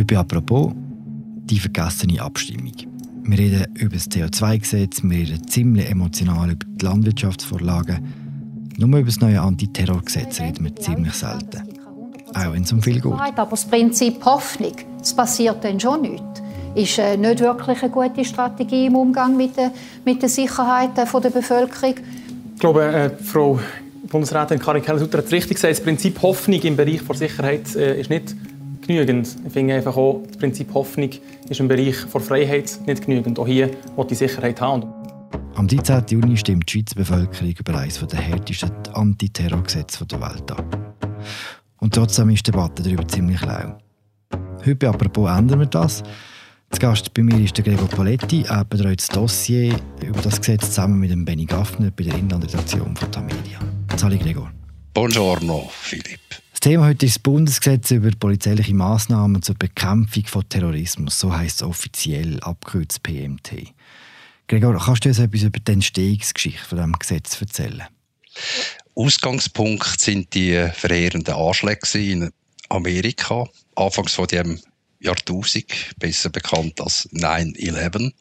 Heute apropos die vergessene Abstimmung. Wir reden über das CO2-Gesetz, wir reden ziemlich emotional über die Landwirtschaftsvorlagen. Nur über das neue Antiterrorgesetz reden wir ziemlich selten. Auch wenn es um viel geht. Aber das Prinzip Hoffnung, es passiert dann schon nichts, ist äh, nicht wirklich eine gute Strategie im Umgang mit der, mit der Sicherheit der Bevölkerung. Ich glaube, äh, Frau Bundesrätin Karin Keller-Sutter hat es richtig gesagt, das Prinzip Hoffnung im Bereich der Sicherheit äh, ist nicht genügend. Ich finde einfach auch, das Prinzip Hoffnung ist im Bereich der Freiheit nicht genügend. Auch hier will die Sicherheit haben. Am 13. Juni stimmt die Schweizer Bevölkerung über eines der härtesten Antiterrorgesetze der Welt ab. Und trotzdem ist die Debatte darüber ziemlich lau. Heute apropos ändern wir das. Zu Gast bei mir ist der Gregor Paletti. Er betreut das Dossier über das Gesetz zusammen mit dem Benny Gaffner bei der Inlandredaktion von Tamedia. Hallo Gregor. Buongiorno, Philipp. Das Thema heute ist das Bundesgesetz über polizeiliche Maßnahmen zur Bekämpfung von Terrorismus. So heißt es offiziell, abgekürzt PMT. Gregor, kannst du uns etwas über die Entstehungsgeschichte von diesem Gesetz erzählen? Ausgangspunkt sind die verheerenden Anschläge in Amerika, anfangs von dem Jahrtausend, besser bekannt als 9-11.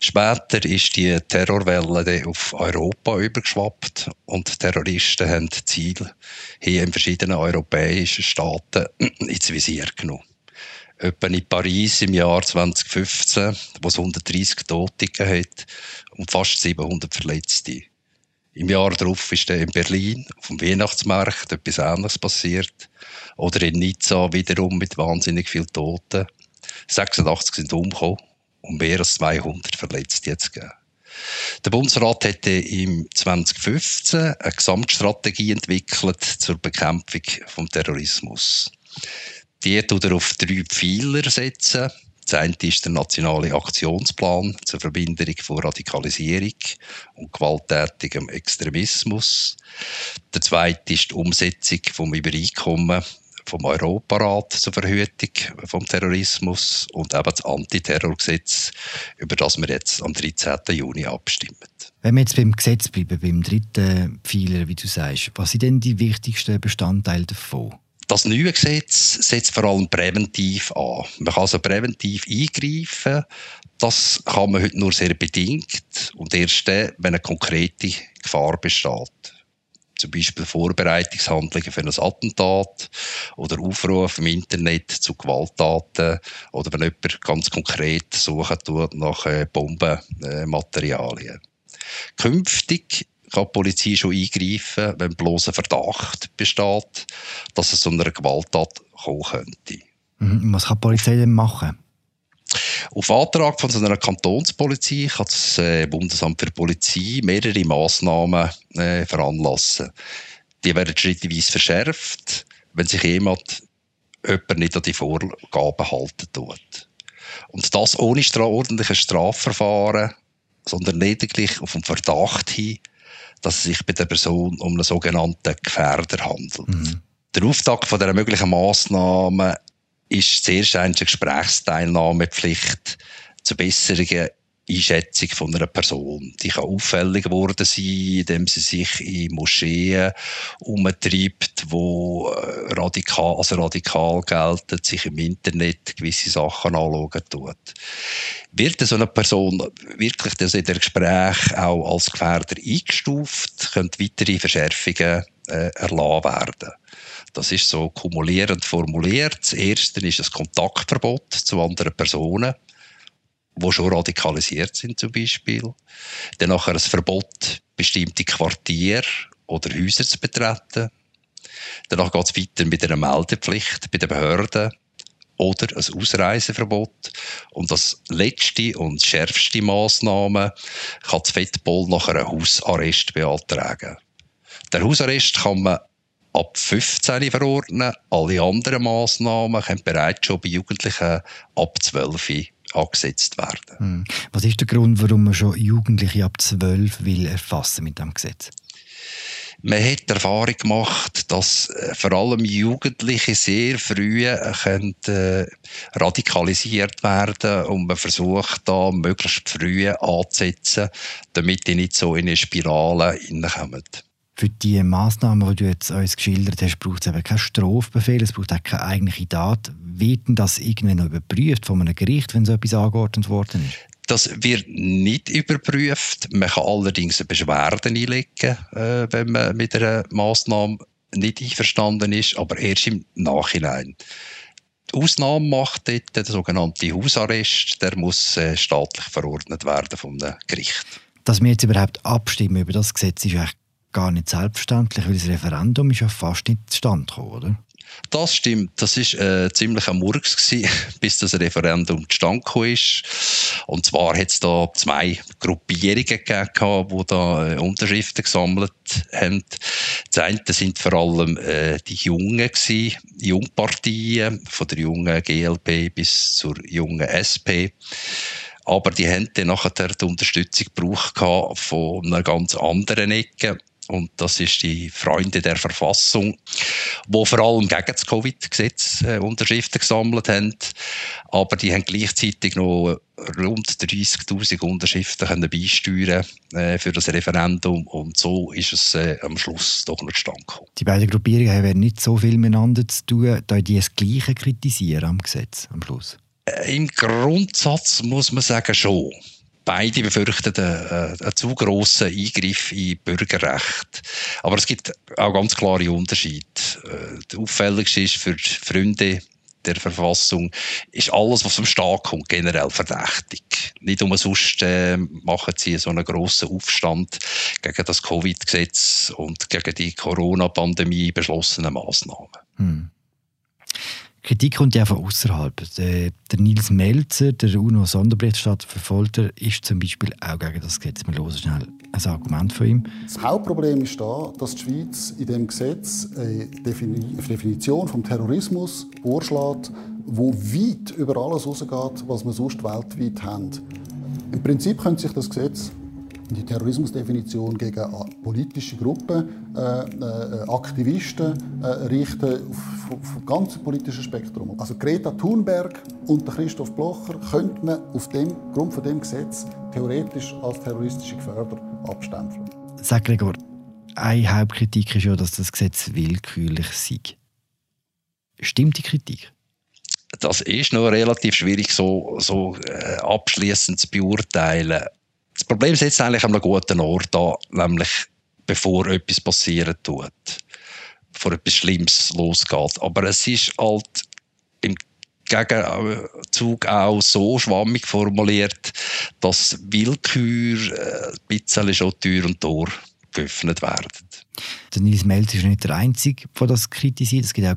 Später ist die Terrorwelle auf Europa übergeschwappt und Terroristen haben Ziel hier in verschiedenen europäischen Staaten ins Visier genommen. Etwa in Paris im Jahr 2015, wo es 130 Tote hat und fast 700 Verletzte. Im Jahr darauf ist dann in Berlin auf dem Weihnachtsmarkt etwas Ähnliches passiert. Oder in Nizza wiederum mit wahnsinnig vielen Toten. 86 sind umgekommen und mehr als 200 Verletzte jetzt gegeben. Der Bundesrat hätte im 2015 eine Gesamtstrategie entwickelt zur Bekämpfung des Terrorismus. Die tut er auf drei Pfeiler setzen. Das eine ist der nationale Aktionsplan zur Verminderung von Radikalisierung und gewalttätigem Extremismus. Der zweite ist die Umsetzung vom Übereinkommen vom Europarat zur Verhütung vom Terrorismus und eben das Antiterrorgesetz, über das wir jetzt am 13. Juni abstimmen. Wenn wir jetzt beim Gesetz bleiben, beim dritten Pfeiler, wie du sagst, was sind denn die wichtigsten Bestandteile davon? Das neue Gesetz setzt vor allem präventiv an. Man kann also präventiv eingreifen. Das kann man heute nur sehr bedingt und erst dann, wenn eine konkrete Gefahr besteht. Zum Beispiel Vorbereitungshandlungen für ein Attentat oder Aufrufe im Internet zu Gewalttaten oder wenn jemand ganz konkret suchen tut nach äh, Bombenmaterialien. Künftig kann die Polizei schon eingreifen, wenn bloß ein Verdacht besteht, dass es zu einer Gewalttat kommen könnte. Mhm. Was kann die Polizei denn machen? Auf Antrag von so einer Kantonspolizei kann das äh, Bundesamt für Polizei mehrere Massnahmen äh, veranlassen. Die werden schrittweise verschärft, wenn sich jemand jemand nicht an die Vorgaben halten tut. Und das ohne ordentliches Strafverfahren, sondern lediglich auf den Verdacht hin, dass es sich bei der Person um einen sogenannten Gefährder handelt. Mhm. Der Auftakt von dieser möglichen Massnahmen ist zuerst eine Gesprächsteilnahmepflicht zur besseren Einschätzung von einer Person. Die kann auffällig geworden sein, indem sie sich in Moscheen umtreibt, wo äh, radikal, also radikal gelten, sich im Internet gewisse Sachen anschauen tut. Wird so eine Person wirklich das in der Gespräch auch als Gefährder eingestuft, können weitere Verschärfungen äh, erlassen werden. Das ist so kumulierend formuliert. Das erste ist das Kontaktverbot zu anderen Personen die schon radikalisiert sind zum Beispiel. Dann nachher ein Verbot, bestimmte Quartiere oder Häuser zu betreten. Danach geht es weiter mit einer Meldepflicht bei den Behörden oder ein Ausreiseverbot. Und das letzte und schärfste Massnahme kann das Fettball nach einem Hausarrest beantragen. Der Hausarrest kann man ab 15 verordnen. Alle anderen Massnahmen können bereits schon bei Jugendlichen ab 12 angesetzt werden. Hm. Was ist der Grund, warum man schon Jugendliche ab 12 will erfassen mit dem Gesetz? Man hat Erfahrung gemacht, dass äh, vor allem Jugendliche sehr früh äh, können, äh, radikalisiert werden und man versucht da möglichst früh anzusetzen, damit die nicht so in eine Spirale hineinkommen. Für die Massnahmen, die du jetzt uns geschildert hast, braucht es eben keinen Strafbefehl, es braucht auch keine eigentliche Tat. Wird denn das irgendwie noch überprüft von einem Gericht, wenn so etwas angeordnet worden ist? Das wird nicht überprüft. Man kann allerdings eine Beschwerde einlegen, äh, wenn man mit einer Massnahme nicht einverstanden ist, aber erst im Nachhinein. Die Ausnahme macht dort der sogenannte Hausarrest, der muss äh, staatlich verordnet werden vom Gericht. Dass wir jetzt überhaupt abstimmen über das Gesetz, ist eigentlich gar nicht selbstverständlich, weil das Referendum ist ja fast nicht zustande gekommen, oder? Das stimmt. Das ist äh, ziemlich ein Murks gewesen, bis das Referendum zustande gekommen ist. Und zwar hat es da zwei Gruppierungen gegeben, die da äh, Unterschriften gesammelt haben. Das eine sind vor allem äh, die Jungen gewesen, Jungparteien, von der jungen GLP bis zur jungen SP. Aber die haben dann nachher die Unterstützung gebraucht von einer ganz anderen Ecke und das ist die Freunde der Verfassung, wo vor allem gegen das Covid-Gesetz äh, Unterschriften gesammelt haben, aber die haben gleichzeitig noch rund 30.000 Unterschriften können beisteuern äh, für das Referendum und so ist es äh, am Schluss doch noch zustande gekommen. Die beiden Gruppierungen haben nicht so viel miteinander zu tun, da die das Gleiche kritisieren am Gesetz am Schluss. Äh, Im Grundsatz muss man sagen schon. Beide befürchten einen, einen zu grossen Eingriff in Bürgerrecht. Aber es gibt auch ganz klare Unterschiede. Äh, der auffälligste ist für die Freunde der Verfassung ist alles, was vom Staat kommt, generell verdächtig. Nicht umsonst äh, machen sie so einen grossen Aufstand gegen das Covid-Gesetz und gegen die Corona-Pandemie beschlossenen Massnahmen. Hm. Kritik kommt ja von außerhalb. Der, Nils Melzer, der UNO-Sonderberichterstatter für Folter, ist zum Beispiel auch gegen das Gesetz. Wir hören schnell ein Argument von ihm. Das Hauptproblem ist da, dass die Schweiz in dem Gesetz eine Definition vom Terrorismus vorschlägt, wo weit über alles hinausgeht, was wir sonst weltweit haben. Im Prinzip könnte sich das Gesetz die Terrorismusdefinition gegen politische Gruppen, äh, äh, Aktivisten äh, richten auf, auf, auf ganze politische Spektrum. Also Greta Thunberg und Christoph Blocher könnte man auf dem Grund von dem Gesetz theoretisch als terroristische Gefährder abstempeln. Sag Gregor, eine Hauptkritik ist ja, dass das Gesetz willkürlich sei. Stimmt die Kritik? Das ist noch relativ schwierig so, so äh, abschließend zu beurteilen. Das Problem setzt eigentlich an einem guten Ort an, nämlich bevor etwas passieren tut, bevor etwas Schlimmes losgeht. Aber es ist halt im Gegenzug auch so schwammig formuliert, dass Willkür äh, ein bisschen schon Tür und Tor geöffnet werden. Der Nils Melz ist nicht der Einzige, der das kritisiert. Es gibt auch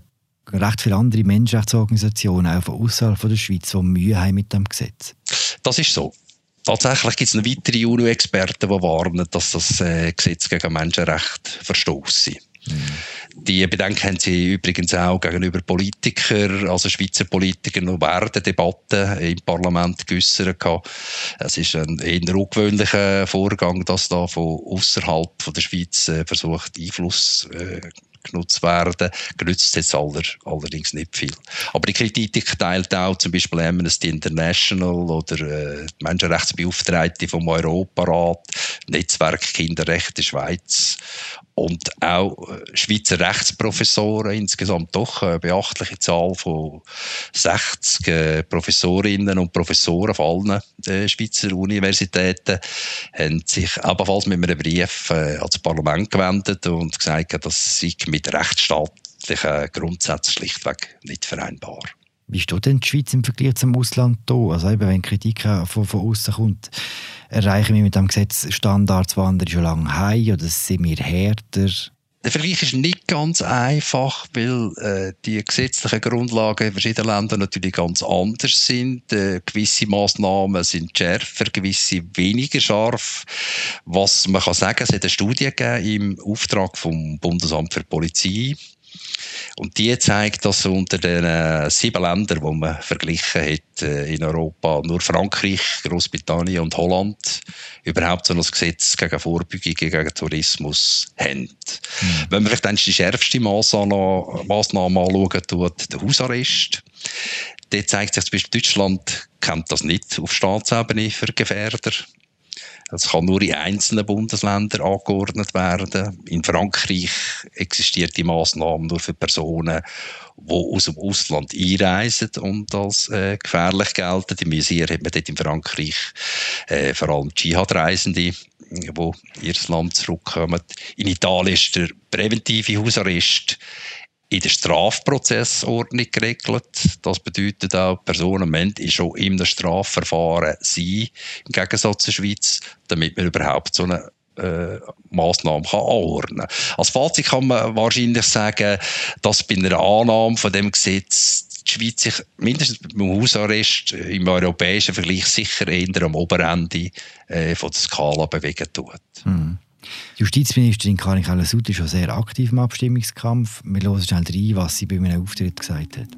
recht viele andere Menschenrechtsorganisationen, auch von außerhalb der Schweiz, die Mühe haben mit dem Gesetz. Das ist so. Tatsächlich gibt es noch weitere UNO-Experten, die warnen, dass das äh, Gesetz gegen Menschenrechte verstoße. Mhm. Die Bedenken haben sie übrigens auch gegenüber Politikern, also Schweizer Politikern, noch während der Debatte im Parlament geäussert. Es ist ein eher ungewöhnlicher Vorgang, dass da von außerhalb der Schweiz äh, versucht, Einfluss äh, genutzt werden. Genützt jetzt aller, allerdings nicht viel. Aber die Kritik teilt auch zum Beispiel Amnesty International oder äh, die Menschenrechtsbeauftragte vom Europarat, Netzwerk Kinderrechte Schweiz und auch äh, Schweizer Rechtsprofessoren, insgesamt doch eine beachtliche Zahl von 60 äh, Professorinnen und Professoren von allen äh, Schweizer Universitäten, haben sich ebenfalls mit einem Brief ans Parlament gewendet und gesagt, dass sie mit rechtsstaatlichen Grundsätzen schlichtweg nicht vereinbar. Wie steht denn die Schweiz im Vergleich zum Ausland da? Also eben, wenn Kritik von, von außen kommt, erreichen wir mit dem Gesetz Standards, die andere schon lange haben, oder sind wir härter? Der Vergleich ist nicht ganz einfach, weil äh, die gesetzlichen Grundlagen in verschiedenen Ländern natürlich ganz anders sind. Äh, gewisse Massnahmen sind schärfer, gewisse weniger scharf. Was man kann sagen, es hat eine Studie gegeben im Auftrag vom Bundesamt für Polizei und die zeigt, dass unter den äh, sieben Ländern, die man verglichen hat äh, in Europa, nur Frankreich, Großbritannien und Holland überhaupt so ein Gesetz gegen Vorbeugung, gegen Tourismus haben. Mhm. Wenn man vielleicht dann die schärfste Maßnahme, Maßnahme anschauen tut, der Hausarrest, dort zeigt sich zum Beispiel, Deutschland kennt das nicht auf Staatsebene für Gefährder. Das kann nur in einzelnen Bundesländern angeordnet werden. In Frankreich existiert die Maßnahme nur für Personen, die aus dem Ausland einreisen und als äh, gefährlich gelten. Die Visier hat man dort in Frankreich äh, vor allem Dschihad-Reisende, die ihr Land zurückkommen. In Italien ist der präventive Hausarrest in der Strafprozessordnung geregelt. Das bedeutet auch, Personen müssen schon im Strafverfahren sein, im Gegensatz zur Schweiz, damit man überhaupt so eine äh, Massnahmen kann anordnen kann. Als Fazit kann man wahrscheinlich sagen, dass bei einer Annahme von dem Gesetz die Schweiz sich mindestens beim Hausarrest im europäischen Vergleich sicher eher am Oberende äh, von der Skala bewegen tut. Mhm. Justizministerin Karin Keller-Sutter ist schon sehr aktiv im Abstimmungskampf. Wir hören schnell rein, was sie bei einem Auftritt gesagt hat.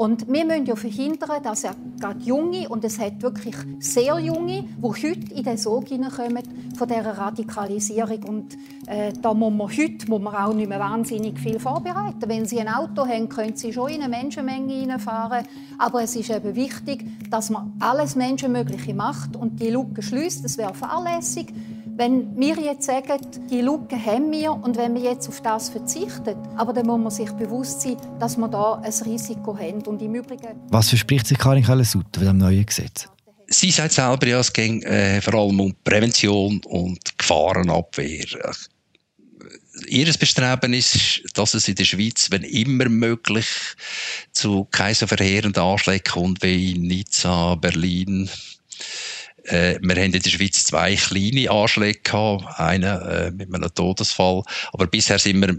Und wir müssen ja verhindern, dass er gerade Junge, und es hat wirklich sehr Junge, die heute in den Sog hineinkommen von dieser Radikalisierung. Und äh, da muss man heute muss man auch nicht mehr wahnsinnig viel vorbereiten. Wenn Sie ein Auto haben, können Sie schon in eine Menschenmenge hineinfahren. Aber es ist eben wichtig, dass man alles Menschenmögliche macht und die Lücke schließt. Das wäre fahrlässig. Wenn wir jetzt sagen, die Lücke haben wir und wenn wir jetzt auf das verzichten, aber dann muss man sich bewusst sein, dass wir da ein Risiko haben. Und im Übrigen Was verspricht sich Karin Keller-Sutter von dem neuen Gesetz? Sie sagt selber, ja, es ging äh, vor allem um Prävention und Gefahrenabwehr. Ihr Bestreben ist, dass es in der Schweiz, wenn immer möglich, zu keinen so verheerenden Anschlägen kommt wie in Nizza, Berlin, äh, wir haben in der Schweiz zwei kleine Anschläge gehabt, einen äh, mit einem Todesfall, aber bisher sind wir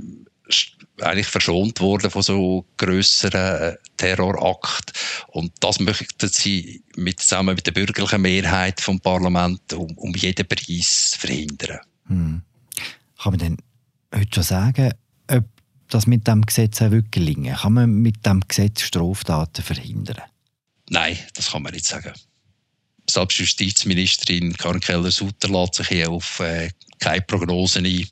eigentlich verschont worden von so grösseren äh, Terrorakten. Und das möchten sie mit, zusammen mit der bürgerlichen Mehrheit vom Parlament um, um jeden Preis verhindern. Hm. Kann man denn heute schon sagen, ob das mit dem Gesetz auch wirklich gelingen? Kann man mit dem Gesetz Straftaten verhindern? Nein, das kann man nicht sagen selbst Justizministerin Karin Keller-Sutter lässt sich hier auf äh, keine Prognosen ein.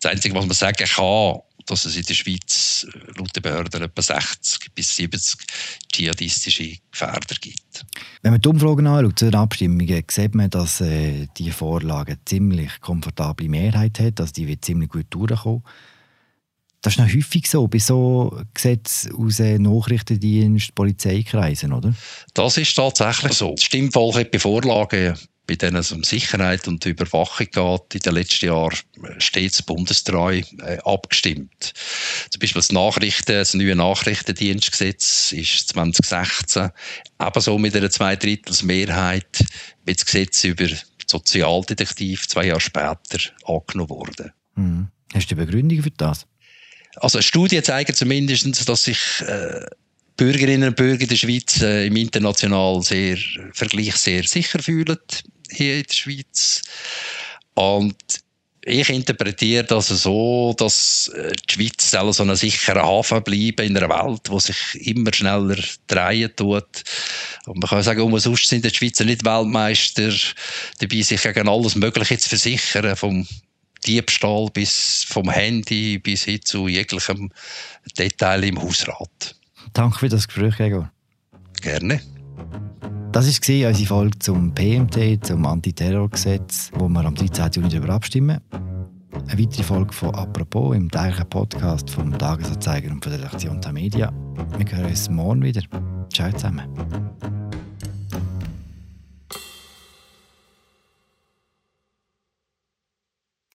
Das Einzige, was man sagen kann, dass es in der Schweiz äh, laut den Behörden etwa 60 bis 70 dschihadistische Gefährder gibt. Wenn man die Umfragen anschaut zu den Abstimmungen, sieht man, dass äh, die Vorlage eine ziemlich komfortable Mehrheit hat, also die wird ziemlich gut durchkommen. Das ist noch häufig so bei so Gesetzen aus Nachrichtendienst, Polizeikreisen, oder? Das ist tatsächlich so. Das Stimmvolk hat bei Vorlagen bei denen es um Sicherheit und Überwachung geht, in den letzten Jahren stets bundestreu äh, abgestimmt. Zum Beispiel das, Nachrichten, das neue Nachrichtendienstgesetz ist 2016 ebenso mit einer Zweidrittelsmehrheit wie das Gesetz über Sozialdetektiv zwei Jahre später angenommen worden. Hm. Hast du eine Begründung für das? Also Studien zeigen zumindest, dass sich äh, Bürgerinnen und Bürger der Schweiz äh, im internationalen sehr, Vergleich sehr sicher fühlen hier in der Schweiz. Und ich interpretiere das so, dass äh, die Schweiz soll so ein sicherer Hafen bleiben in einer Welt, die sich immer schneller drehen tut. Und man kann sagen, um sonst sind die Schweizer nicht Weltmeister dabei, sich gegen alles Mögliche zu versichern, vom Diebstahl bis vom Handy bis hin zu jeglichem Detail im Hausrat. Danke für das Gespräch, Gregor. Gerne. Das war unsere Folge zum PMT, zum Antiterrorgesetz, wo wir am 13. Juni darüber abstimmen. Eine weitere Folge von «Apropos» im täglichen Podcast vom Tagesanzeiger und von der Redaktion der Media. Wir hören uns morgen wieder. Ciao zusammen.